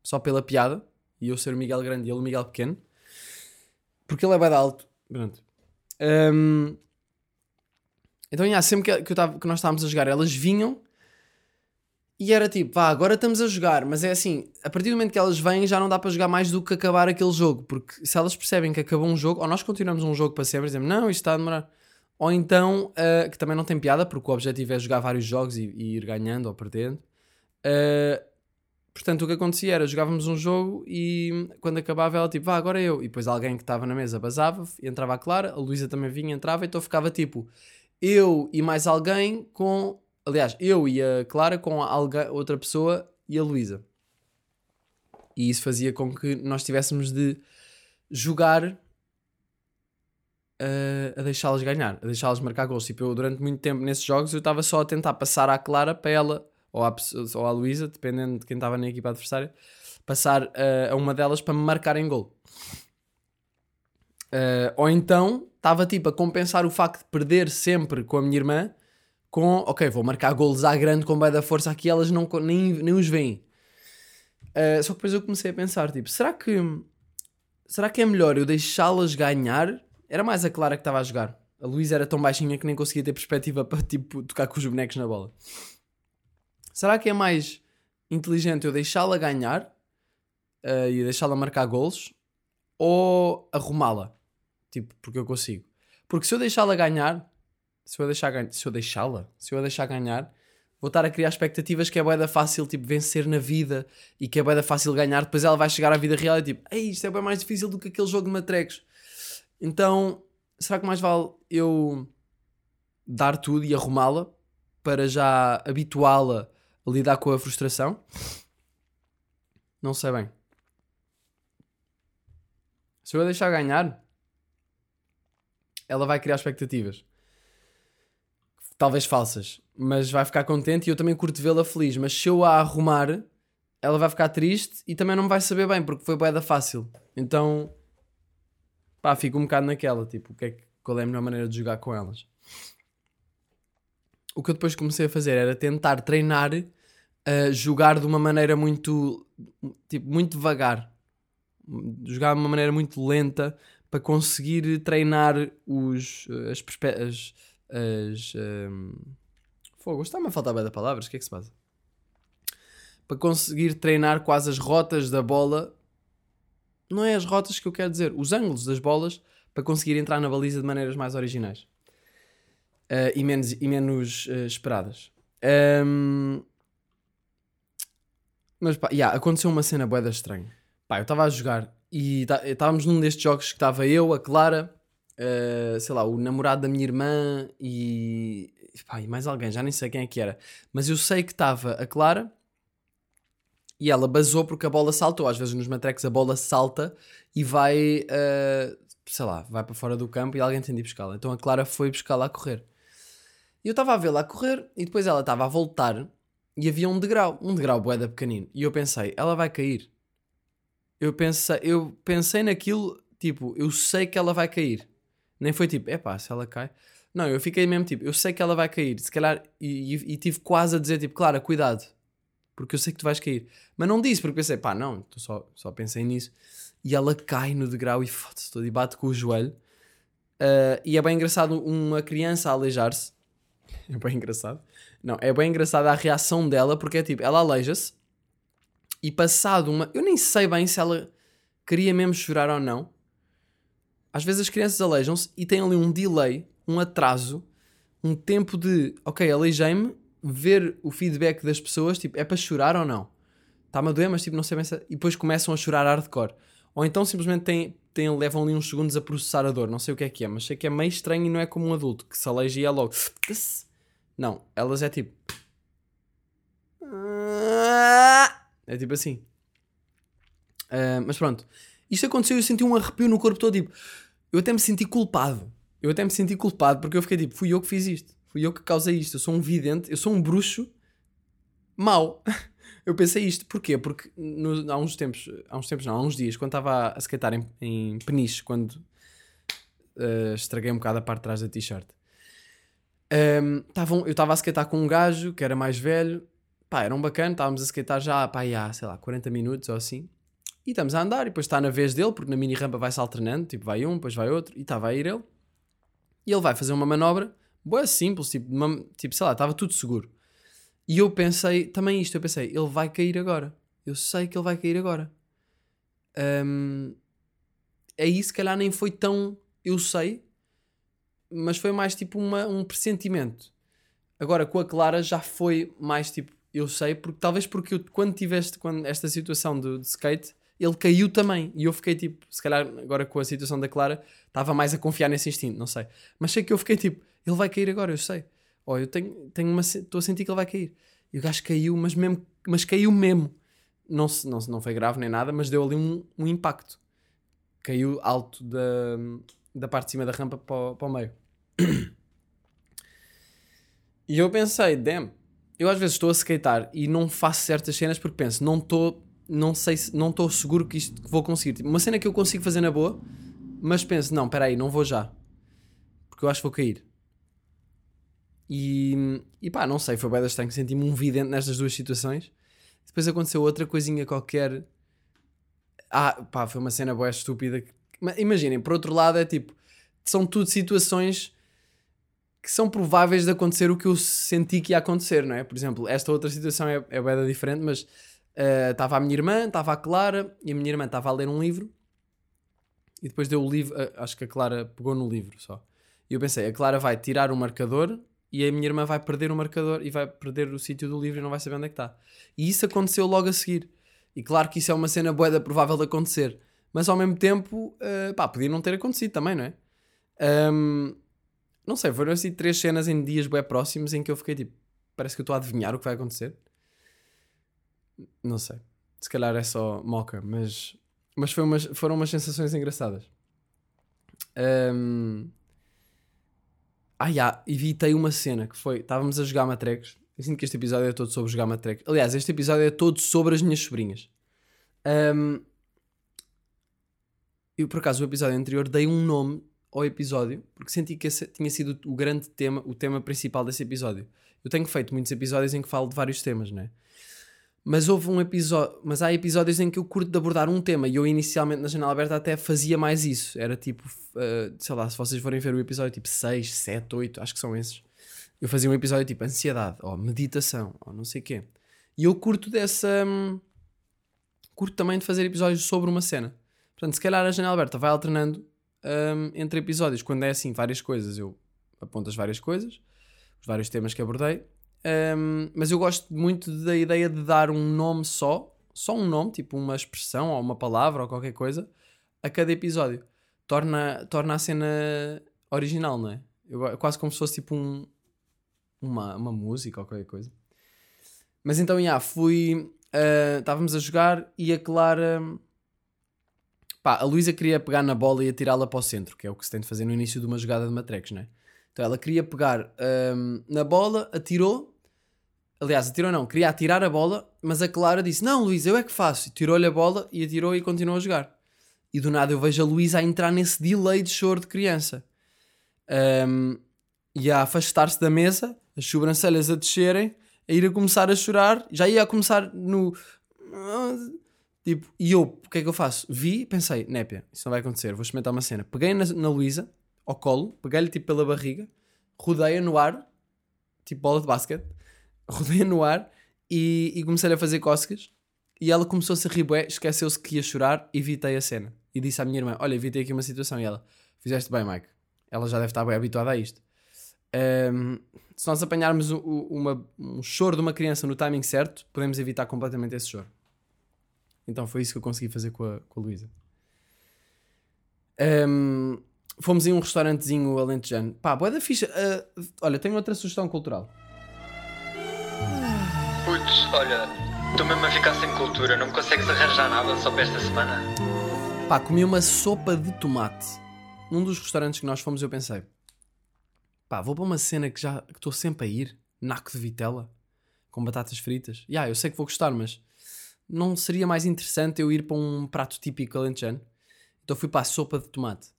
só pela piada, e eu ser o Miguel Grande e ele o Miguel Pequeno, porque ele é bem alto. Pronto. Um, então, yeah, sempre que, tava, que nós estávamos a jogar, elas vinham e era tipo, vá, agora estamos a jogar, mas é assim, a partir do momento que elas vêm já não dá para jogar mais do que acabar aquele jogo, porque se elas percebem que acabou um jogo, ou nós continuamos um jogo para sempre, dizemos, não, isto está a demorar, ou então, ah, que também não tem piada, porque o objetivo é jogar vários jogos e, e ir ganhando ou perdendo. Ah, portanto, o que acontecia era, jogávamos um jogo e quando acabava ela tipo, vá, agora eu. E depois alguém que estava na mesa basava, entrava a Clara, a Luísa também vinha, entrava, então ficava tipo, eu e mais alguém com... Aliás, eu e a Clara com outra pessoa e a Luísa. E isso fazia com que nós tivéssemos de jogar a, deixá-las ganhar, a deixá-las marcar gols. Tipo, eu durante muito tempo nesses jogos eu estava só a tentar passar à Clara para ela, ou à, ou à Luísa, dependendo de quem estava na equipa adversária, passar eh, a uma delas para me marcar em gol. Eh, ou então estava tipo a compensar o facto de perder sempre com a minha irmã com, ok, vou marcar golos à grande com bem da força aqui, elas não, nem, nem os veem. Eh, só que depois eu comecei a pensar, tipo, será que será que é melhor eu deixá-las ganhar? Era mais a Clara que estava a jogar. A Luísa era tão baixinha que nem conseguia ter perspectiva para tipo tocar com os bonecos na bola. Será que é mais inteligente eu deixá-la ganhar eh, e deixá-la marcar golos ou arrumá-la? Tipo, porque eu consigo. Porque se eu deixá-la ganhar, se eu deixar ganhar, se eu deixá-la, se eu a deixar ganhar, vou estar a criar expectativas que é boeda fácil tipo vencer na vida e que é boeda fácil ganhar, depois ela vai chegar à vida real e tipo, ei, isto é bem mais difícil do que aquele jogo de matrecos. Então, será que mais vale eu dar tudo e arrumá-la para já habituá-la a lidar com a frustração? Não sei bem. Se eu a deixar ganhar, ela vai criar expectativas. Talvez falsas, mas vai ficar contente e eu também curto vê-la feliz. Mas se eu a arrumar, ela vai ficar triste e também não vai saber bem, porque foi boeda fácil. Então, pá, fico um bocado naquela, tipo, que é que, qual é a melhor maneira de jogar com elas? O que eu depois comecei a fazer era tentar treinar a jogar de uma maneira muito, tipo, muito devagar. Jogar de uma maneira muito lenta para conseguir treinar os, as, perspe- as, as hum, fogo, está-me a faltar bem de palavras, o que é que se passa? Para conseguir treinar quase as rotas da bola não é as rotas que eu quero dizer, os ângulos das bolas para conseguir entrar na baliza de maneiras mais originais Ah, e menos, e menos ah, esperadas. Ahm, mas pá, yeah, aconteceu uma cena boeda estranha. Pá, eu estava a jogar e tá- estávamos num destes jogos que estava eu, a Clara, ah, sei lá, o namorado da minha irmã e, pá, e mais alguém, já nem sei quem é que era. Mas eu sei que estava a Clara e ela basou porque a bola saltou. Às vezes nos matrecos a bola salta e vai, ah, sei lá, vai para fora do campo e alguém tem de ir buscá-la. Então a Clara foi buscá-la a correr. E eu estava a vê-la a correr e depois ela estava a voltar e havia um degrau, um degrau boeda pequenino. E eu pensei, ela vai cair. Eu pensei, eu pensei naquilo, tipo, eu sei que ela vai cair. Nem foi tipo, epá, se ela cai. Não, eu fiquei mesmo tipo, eu sei que ela vai cair. Se calhar, e, e, e tive quase a dizer tipo, Clara, cuidado. Porque eu sei que tu vais cair. Mas não disse, porque pensei, pá, não, só, só pensei nisso. E ela cai no degrau e foda-se todo e bate com o joelho. Ah, e é bem engraçado uma criança aleijar-se. É bem engraçado. Não, é bem engraçado a reação dela, porque é tipo, ela aleija-se e passado uma. Eu nem sei bem se ela queria mesmo chorar ou não. Às vezes as crianças aleijam-se e têm ali um delay, um atraso, um tempo de, ok, aleijei-me, ver o feedback das pessoas, tipo, é para chorar ou não? Está-me a doer, mas tipo, não sei bem se. E depois começam a chorar hardcore. Ou então simplesmente têm, têm, levam ali uns segundos a processar a dor, não sei o que é que é, mas sei que é meio estranho e não é como um adulto que se aleija e é logo. Não, elas é tipo. É tipo assim. Ah, mas pronto. Isto aconteceu e eu senti um arrepio no corpo todo. Tipo, eu até me senti culpado. Eu até me senti culpado porque eu fiquei tipo, fui eu que fiz isto. Fui eu que causei isto. Eu sou um vidente, eu sou um bruxo mau. Eu pensei isto. Porquê? Porque no- há uns tempos, há uns tempos não, há uns dias, quando estava a skatear em, em Peniche, quando ah, estraguei um bocado a parte de trás da t-shirt. Ahm, tavam- eu estava a skatear com um gajo que era mais velho, pá, era um bacana, estávamos a skatear já, pá, há, sei lá, 40 minutos ou assim, e estamos a andar, e depois está na vez dele, porque na mini rampa vai-se alternando, tipo, vai um, depois vai outro, e estava a ir ele, e ele vai fazer uma manobra, boa simples, tipo, uma- tipo, sei lá, estava tudo seguro. E eu pensei, também isto, eu pensei, ele vai cair agora, eu sei que ele vai cair agora. Ahm, aí se calhar nem foi tão, eu sei, mas foi mais tipo uma, um pressentimento. Agora com a Clara já foi mais tipo, eu sei, porque talvez porque eu, quando tiveste quando, esta situação do, skate, ele caiu também. E eu fiquei tipo, se calhar agora com a situação da Clara, estava mais a confiar nesse instinto, não sei. Mas sei que eu fiquei tipo, ele vai cair agora, eu sei. Oh, eu tenho, tenho uma, estou a sentir que ele vai cair. E o gajo caiu, mas, mesmo, mas caiu mesmo. Não, se- não, não foi grave nem nada, mas deu ali um, um impacto. Caiu alto da, da parte de cima da rampa para, o- para o meio. E eu pensei, damn, eu às vezes estou a skatear e não faço certas cenas porque penso, não estou, não sei se, não estou seguro que isto que vou conseguir. Tipo, uma cena que eu consigo fazer na boa, mas penso, não, espera aí, não vou já. Porque eu acho que vou cair. E, e pá, não sei, foi bem estranho, senti-me um vidente nestas duas situações. Depois aconteceu outra coisinha qualquer. Ah, pá, foi uma cena boa estúpida. Imaginem, por outro lado, é tipo, são tudo situações que são prováveis de acontecer o que eu senti que ia acontecer, não é? Por exemplo, esta outra situação é, é bem diferente, mas eh, estava a minha irmã, estava a Clara, e a minha irmã estava a ler um livro, e depois deu o livro, eh, acho que a Clara pegou no livro só. E eu pensei, a Clara vai tirar o marcador, e a minha irmã vai perder o marcador, e vai perder o sítio do livro e não vai saber onde é que está. E isso aconteceu logo a seguir. E claro que isso é uma cena boeda provável de acontecer, mas ao mesmo tempo, eh, pá, podia não ter acontecido também, não é? Ahm, não sei, foram assim três cenas em dias bem próximos em que eu fiquei tipo, parece que eu estou a adivinhar o que vai acontecer. Não sei. Se calhar é só moca, mas, mas foi umas, foram umas sensações engraçadas. Ahm, Ah, já, evitei uma cena que foi, estávamos a jogar matrecos. Eu sinto que este episódio é todo sobre jogar matrecos. Aliás, este episódio é todo sobre as minhas sobrinhas. Ahm, eu, por acaso, o episódio anterior dei um nome ao episódio porque senti que esse tinha sido o grande tema, o tema principal desse episódio. Eu tenho feito muitos episódios em que falo de vários temas, né? Mas houve um episódio, mas há episódios em que eu curto de abordar um tema e eu inicialmente na janela aberta até fazia mais isso. Era tipo, uh, sei lá, se vocês forem ver o episódio tipo 6, 7, 8, acho que são esses. Eu fazia um episódio tipo ansiedade, ou meditação, ou não sei quê. E eu curto dessa. hum, curto também de fazer episódios sobre uma cena. Portanto, se calhar a janela aberta vai alternando hum, entre episódios. Quando é assim, várias coisas, eu aponto as várias coisas, os vários temas que abordei. Hum, mas eu gosto muito da ideia de dar um nome só, só um nome, tipo uma expressão ou uma palavra ou qualquer coisa, a cada episódio. Torna, torna a cena original, não é? Eu, quase como se fosse tipo um, uma, uma música ou qualquer coisa. Mas então, já, fui. ah, estávamos a jogar e a Clara. Pá, a Luísa queria pegar na bola e atirá-la para o centro, que é o que se tem de fazer no início de uma jogada de matrecos, não é? Então ela queria pegar ahm, na bola, atirou. Aliás, atirou não, queria atirar a bola, mas a Clara disse: Não, Luísa, eu é que faço. Tirou-lhe a bola e atirou e continuou a jogar. E do nada eu vejo a Luísa a entrar nesse delay de choro de criança. Ahm, e a afastar-se da mesa, as sobrancelhas a descerem, a ir a começar a chorar, já ia a começar no. Tipo, e eu, o que é que eu faço? Vi, pensei, népia, isso não vai acontecer, vou experimentar uma cena. Peguei na, na Luísa, ao colo, peguei-lhe tipo pela barriga, rodei-a no ar, tipo bola de basquete, rodei-a no ar e, e comecei-lhe a fazer cócegas. E ela começou-se a rir, bué, esqueceu-se que ia chorar, evitei a cena. E disse à minha irmã: Olha, evitei aqui uma situação. E ela: Fizeste bem, Mike. Ela já deve estar bem habituada a isto. Ahm, se nós apanharmos uma- um choro de uma criança no timing certo, podemos evitar completamente esse choro. Então foi isso que eu consegui fazer com a, com a Luísa. Ahm, fomos em um restaurantezinho alentejano. Pá, boa da ficha. Ah, olha, tenho outra sugestão cultural. Olha, estou mesmo a ficar sem cultura, não me consegues arranjar nada só para esta semana? Pá, comi uma sopa de tomate. Num dos restaurantes que nós fomos, eu pensei: pá, vou para uma cena que já estou sempre a ir, naco de vitela, com batatas fritas. Ya, eu sei que vou gostar, mas não seria mais interessante eu ir para um prato típico alentejano? Então fui para a sopa de tomate.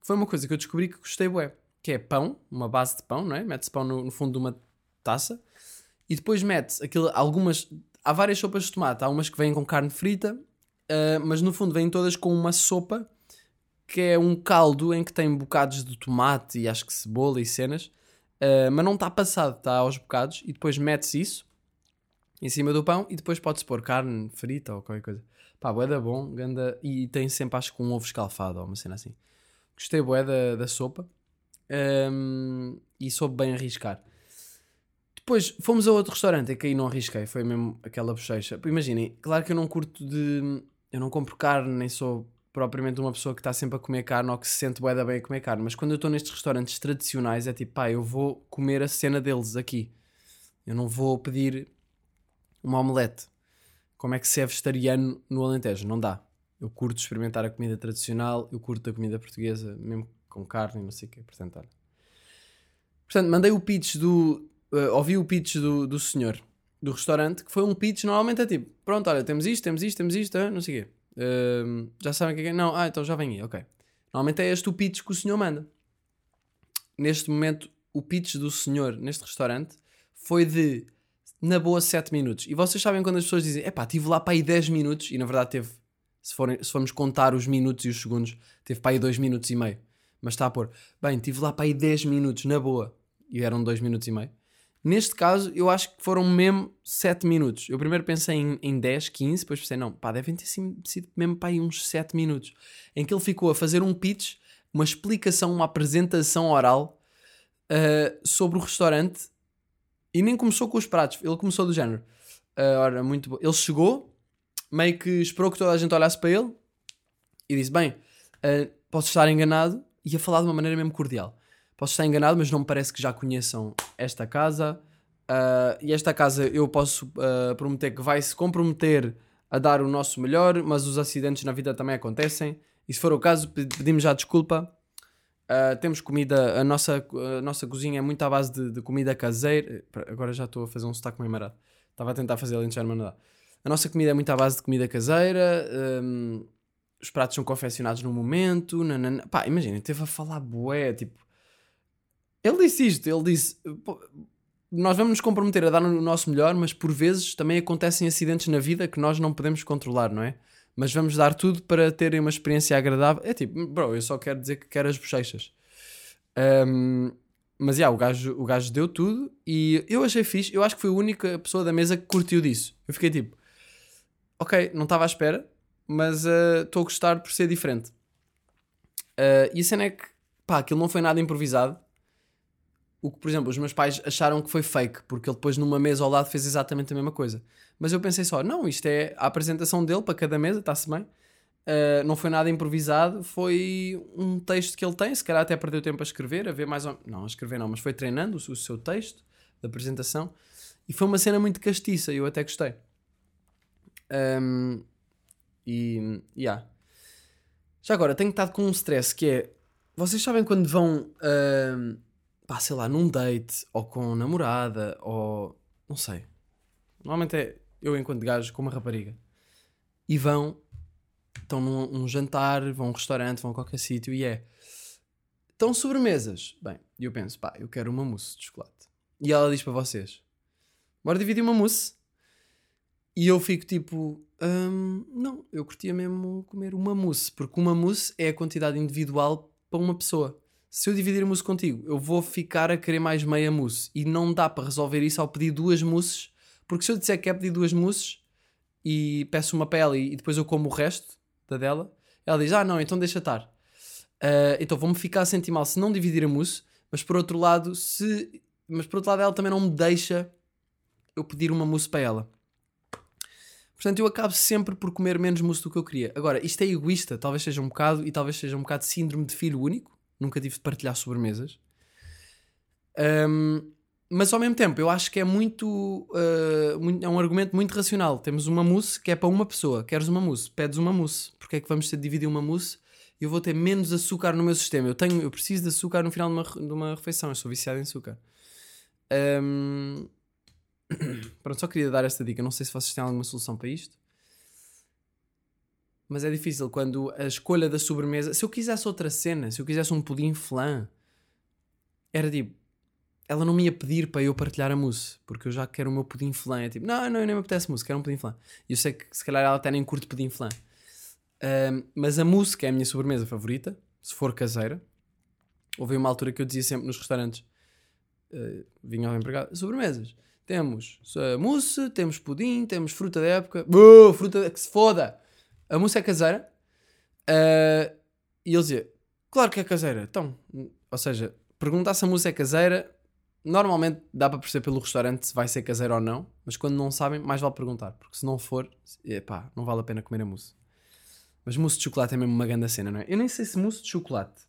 Que foi uma coisa que eu descobri que gostei bué. Que é pão, uma base de pão, não é? Mete-se pão no, no fundo de uma taça e depois mete aquilo, algumas. Há várias sopas de tomate. Há umas que vêm com carne frita, ah, mas no fundo vêm todas com uma sopa que é um caldo em que tem bocados de tomate e acho que cebola e cenas, ah, mas não está passado, está aos bocados e depois mete-se isso em cima do pão e depois pode-se pôr carne frita ou qualquer coisa. Pá, bué da bom, ganda, e tem sempre acho que um ovo escalfado ou uma cena assim. Gostei bué da, sopa Ahm, e soube bem arriscar. Depois fomos a outro restaurante, é que aí não arrisquei, foi mesmo aquela bochecha. Imaginem, claro que eu não curto de. Eu não compro carne, nem sou propriamente uma pessoa que está sempre a comer carne ou que se sente bué da bem a comer carne, mas quando eu estou nestes restaurantes tradicionais é tipo, pá, eu vou comer a cena deles aqui. Eu não vou pedir uma omelete. Como é que se é vegetariano no Alentejo? Não dá. Eu curto experimentar a comida tradicional, eu curto a comida portuguesa, mesmo com carne e não sei o. Portanto, olha. Portanto, mandei o pitch do. Eh, ouvi o pitch do, do senhor do restaurante, que foi um pitch, normalmente é tipo: pronto, olha, temos isto, temos isto, temos isto, ah, não sei o quê. Ahm, já sabem o que é que é? Não, ah, então já vem aí, ok. Normalmente é este o pitch que o senhor manda. Neste momento, o pitch do senhor neste restaurante foi de, na boa, 7 minutos. E vocês sabem quando as pessoas dizem, epá, estive lá para aí 10 minutos, e na verdade teve, se, forem, se formos contar os minutos e os segundos, teve para aí 2 minutos e meio. Mas está a pôr, bem, estive lá para aí 10 minutos, na boa, e eram 2 minutos e meio. Neste caso, eu acho que foram mesmo 7 minutos. Eu primeiro pensei em, em 10, 15, depois pensei, não, pá, devem ter sido mesmo para aí uns 7 minutos. Em que ele ficou a fazer um pitch, uma explicação, uma apresentação oral uh, sobre o restaurante e nem começou com os pratos. Ele começou do género. Uh, ora, muito bom. Ele chegou, meio que esperou que toda a gente olhasse para ele e disse: Bem, uh, posso estar enganado. E ia falar de uma maneira mesmo cordial. Posso estar enganado, mas não me parece que já conheçam esta casa. Uh, e esta casa eu posso uh, prometer que vai se comprometer a dar o nosso melhor, mas os acidentes na vida também acontecem. E se for o caso, pe- pedimos já desculpa. Uh, temos comida, a nossa, a nossa cozinha é muito à base de, de comida caseira. Agora já estou a fazer um sotaque meio marado. Estava a tentar fazer não dá. A nossa comida é muito à base de comida caseira. um, os pratos são confeccionados no momento. Nanana. Pá, imagina, teve a falar bué, tipo... Ele disse isto, ele disse... "Pô, Nós vamos nos comprometer a dar o nosso melhor, mas por vezes também acontecem acidentes na vida que nós não podemos controlar, não é? Mas vamos dar tudo para terem uma experiência agradável. É tipo, bro, eu só quero dizer que quero as bochechas. Um, mas, já, o, gajo, o gajo deu tudo e eu achei fixe. Eu acho que foi a única pessoa da mesa que curtiu disso. Eu fiquei tipo, ok, não estava à espera. mas eh, estou a gostar por ser diferente. Eh, e a cena é que, pá, aquilo não foi nada improvisado. O que, por exemplo, os meus pais acharam que foi fake, porque ele depois numa mesa ao lado fez exatamente a mesma coisa. Mas eu pensei só, não, isto é a apresentação dele para cada mesa, está-se bem. Uh, não foi nada improvisado, foi um texto que ele tem, se calhar até perdeu tempo a escrever, a ver mais ou... Não, a escrever não, mas foi treinando o, seu texto da apresentação. E foi uma cena muito castiça, eu até gostei. Um, e, yeah. Já agora, tenho estado com um stress que é... Vocês sabem quando vão, um, pá, sei lá, num date, ou com namorada, ou... Não sei. Normalmente é eu enquanto gajo com uma rapariga. E vão estão num, num jantar, vão a um restaurante, vão a qualquer sítio e é. Estão sobremesas. Bem, e eu penso, pá, eu quero uma mousse de chocolate. E ela diz para vocês: bora dividir uma mousse. E eu fico tipo, hum, não, eu curtia mesmo comer uma mousse, porque uma mousse é a quantidade individual para uma pessoa. Se eu dividir a mousse contigo, eu vou ficar a querer mais meia mousse. E não dá para resolver isso ao pedir duas mousses, porque se eu disser que é pedir duas mousses e peço uma pele e depois eu como o resto, da dela, ela diz: Ah, não, então deixa estar. Uh, então vou-me ficar a sentir mal se não dividir a mousse, mas por outro lado, se. Mas por outro lado, ela também não me deixa eu pedir uma mousse para ela. Portanto, eu acabo sempre por comer menos mousse do que eu queria. Agora, isto é egoísta, talvez seja um bocado, e talvez seja um bocado síndrome de filho único. Nunca tive de partilhar sobremesas. Um, mas ao mesmo tempo, eu acho que é muito, uh, muito, É um argumento muito racional. Temos uma mousse que é para uma pessoa. Queres uma mousse? Pedes uma mousse. Porque é que vamos ter de dividir uma mousse? Eu vou ter menos açúcar no meu sistema. Eu, tenho, eu preciso de açúcar no final de uma, de uma refeição. Eu sou viciado em açúcar. Um... Pronto, só queria dar esta dica. Não sei se vocês têm alguma solução para isto. Mas é difícil quando a escolha da sobremesa. Se eu quisesse outra cena, se eu quisesse um pudim flan, era tipo ela não me ia pedir para eu partilhar a mousse, porque eu já quero o meu pudim flan. É tipo, não, não, nem me apetece mousse, quero um pudim flan. E eu sei que se calhar ela até nem curte pudim flan. Um, mas a mousse, que é a minha sobremesa favorita, se for caseira, houve uma altura que eu dizia sempre nos restaurantes: uh, vinha ao empregado, sobremesas. Temos uh, mousse, temos pudim, temos fruta da época. Uh, fruta que se foda! A mousse é caseira. Uh, e ele dizia: Claro que é caseira. Então, ou seja, perguntar se a mousse é caseira Normalmente dá para perceber pelo restaurante se vai ser caseiro ou não, mas quando não sabem, mais vale perguntar, porque se não for, epá, não vale a pena comer a mousse. Mas mousse de chocolate é mesmo uma grande cena, não é? Eu nem sei se mousse de chocolate.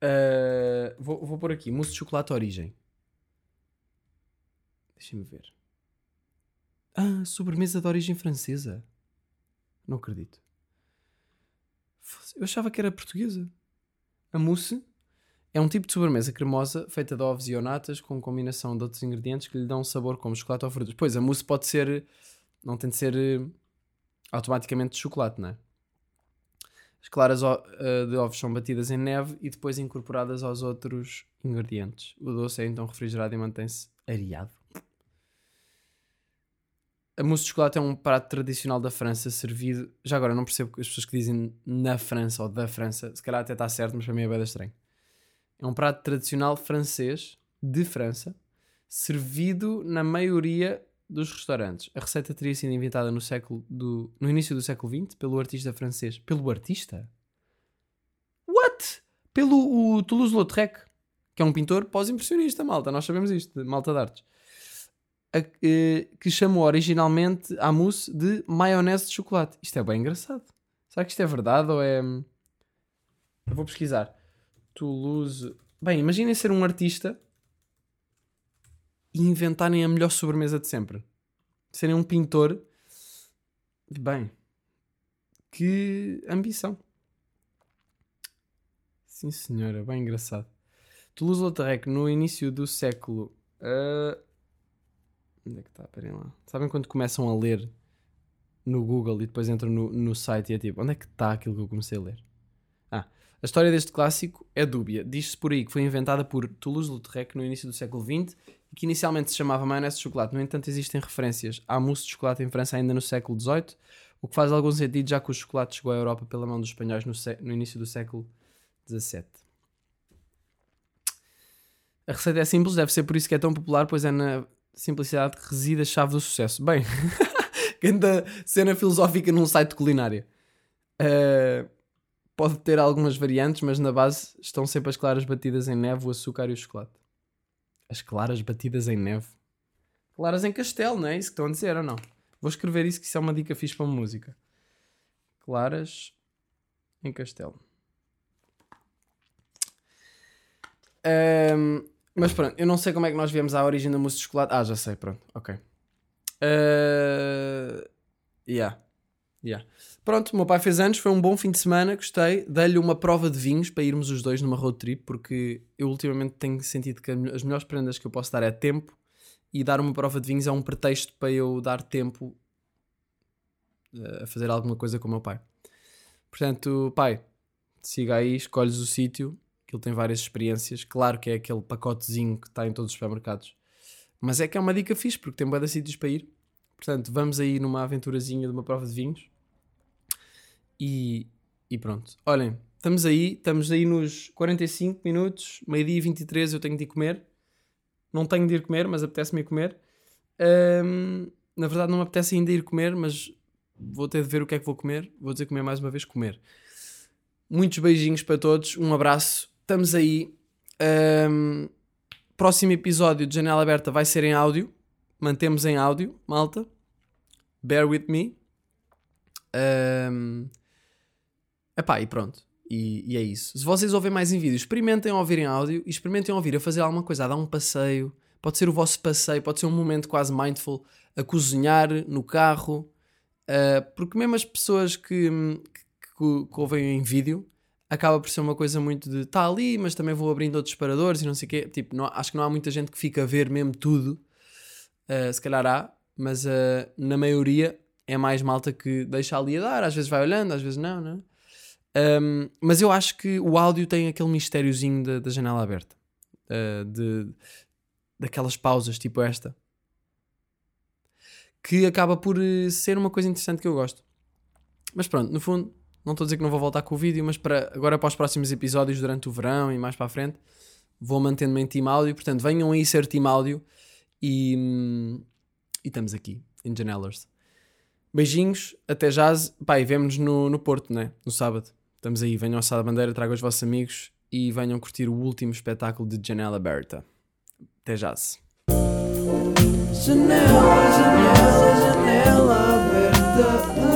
Uh, vou, vou pôr aqui, mousse de chocolate origem. Deixem-me ver. Ah, sobremesa de origem francesa. Não acredito. Eu achava que era portuguesa. A mousse é um tipo de sobremesa cremosa feita de ovos e natas com combinação de outros ingredientes que lhe dão um sabor como chocolate ou frutas. Pois, a mousse pode ser. Não tem de ser uh, automaticamente de chocolate, não é? As claras uh, de ovos são batidas em neve e depois incorporadas aos outros ingredientes. O doce é então refrigerado e mantém-se areado. A mousse de chocolate é um prato tradicional da França, servido. Já agora não percebo as pessoas que dizem na França ou da França. Se calhar até está certo, mas para mim é bem estranho. É um prato tradicional francês de França, servido na maioria dos restaurantes. A receita teria sido inventada no século do, no início do século XX pelo artista francês. Pelo artista? What? Pelo Toulouse-Lautrec, que é um pintor pós-impressionista, malta. Nós sabemos isto, malta de artes. A, que chamou originalmente a mousse de maionese de chocolate. Isto é bem engraçado. Será que isto é verdade ou é. Eu vou pesquisar. Toulouse. Bem, imaginem ser um artista e inventarem a melhor sobremesa de sempre. Serem um pintor. Bem, que ambição. Sim, senhora, bem engraçado. Toulouse-Lautrec, no início do século. Uh... Onde é que está? Esperem lá. Sabem quando começam a ler no Google e depois entram no, no site e é tipo: onde é que está aquilo que eu comecei a ler? A história deste clássico é dúbia. Diz-se por aí que foi inventada por Toulouse-Lautrec no início do século XX e que inicialmente se chamava maionese de chocolate. No entanto, existem referências à mousse de chocolate em França ainda no século XVIII, o que faz algum sentido já que o chocolate chegou à Europa pela mão dos espanhóis no, no início do século XVII. A receita é simples, deve ser por isso que é tão popular, pois é na simplicidade que reside a chave do sucesso. Bem, Ganda cena filosófica num site de culinária. Uh, pode ter algumas variantes, mas na base estão sempre as claras batidas em neve, o açúcar e o chocolate. As claras batidas em neve? Claras em castelo, não é isso que estão a dizer ou não? Vou escrever isso que isso é uma dica fixe para uma música. Claras em castelo. Ahm, mas pronto, eu não sei como é que nós viemos à origem da mousse de chocolate. Ah, já sei, pronto, ok. Uh, yeah. Yeah. Pronto, meu pai fez anos, foi um bom fim de semana, gostei. Dei-lhe uma prova de vinhos para irmos os dois numa road trip, porque eu ultimamente tenho sentido que as melhores prendas que eu posso dar é tempo e dar uma prova de vinhos é um pretexto para eu dar tempo eh, a fazer alguma coisa com o meu pai. Portanto, pai, siga aí, escolhes o sítio, ele tem várias experiências. Claro que é aquele pacotezinho que está em todos os supermercados, mas é que é uma dica fixe, porque tem vários sítios para ir. Portanto, vamos aí numa aventurazinha de uma prova de vinhos. E, e pronto. Olhem, estamos aí, estamos aí nos 45 minutos, meio-dia e 23 eu tenho de ir comer. Não tenho de ir comer, mas apetece-me ir comer. Ahm, na verdade não me apetece ainda ir comer, mas vou ter de ver o que é que vou comer. Vou dizer comer mais uma vez, comer. Muitos beijinhos para todos, um abraço. Estamos aí. Ahm, próximo episódio de Janela Aberta vai ser em áudio. Mantemos em áudio, malta. Bear with me. Um, epá, e pronto. E, e, é isso. Se vocês ouvem mais em vídeo, experimentem ouvir em áudio e experimentem ouvir a fazer alguma coisa, a dar um passeio. Pode ser o vosso passeio, pode ser um momento quase mindful, a cozinhar no carro. Uh, porque mesmo as pessoas que, que, que, ouvem em vídeo acaba por ser uma coisa muito de tá ali, mas também vou abrindo outros paradores e não sei o quê. Tipo, não, acho que não há muita gente que fica a ver mesmo tudo. Uh, se calhar há, mas uh, na maioria é mais malta que deixa ali a dar, às vezes vai olhando, às vezes não, não é? um, Mas eu acho que o áudio tem aquele mistériozinho da, da janela aberta, uh, de, daquelas pausas tipo esta, que acaba por ser uma coisa interessante que eu gosto. Mas pronto, no fundo, não estou a dizer que não vou voltar com o vídeo, mas para, agora para os próximos episódios durante o verão e mais para a frente, vou mantendo-me em team áudio. Portanto, venham aí ser team áudio e, e estamos aqui, em Janellers. Beijinhos, até já. Pai, vemo-nos no, no Porto, né? No sábado. Estamos aí, venham ao Sá Bandeira, tragam os vossos amigos e venham curtir o último espetáculo de Janela Aberta. Até já. Janela, janela, janela aberta.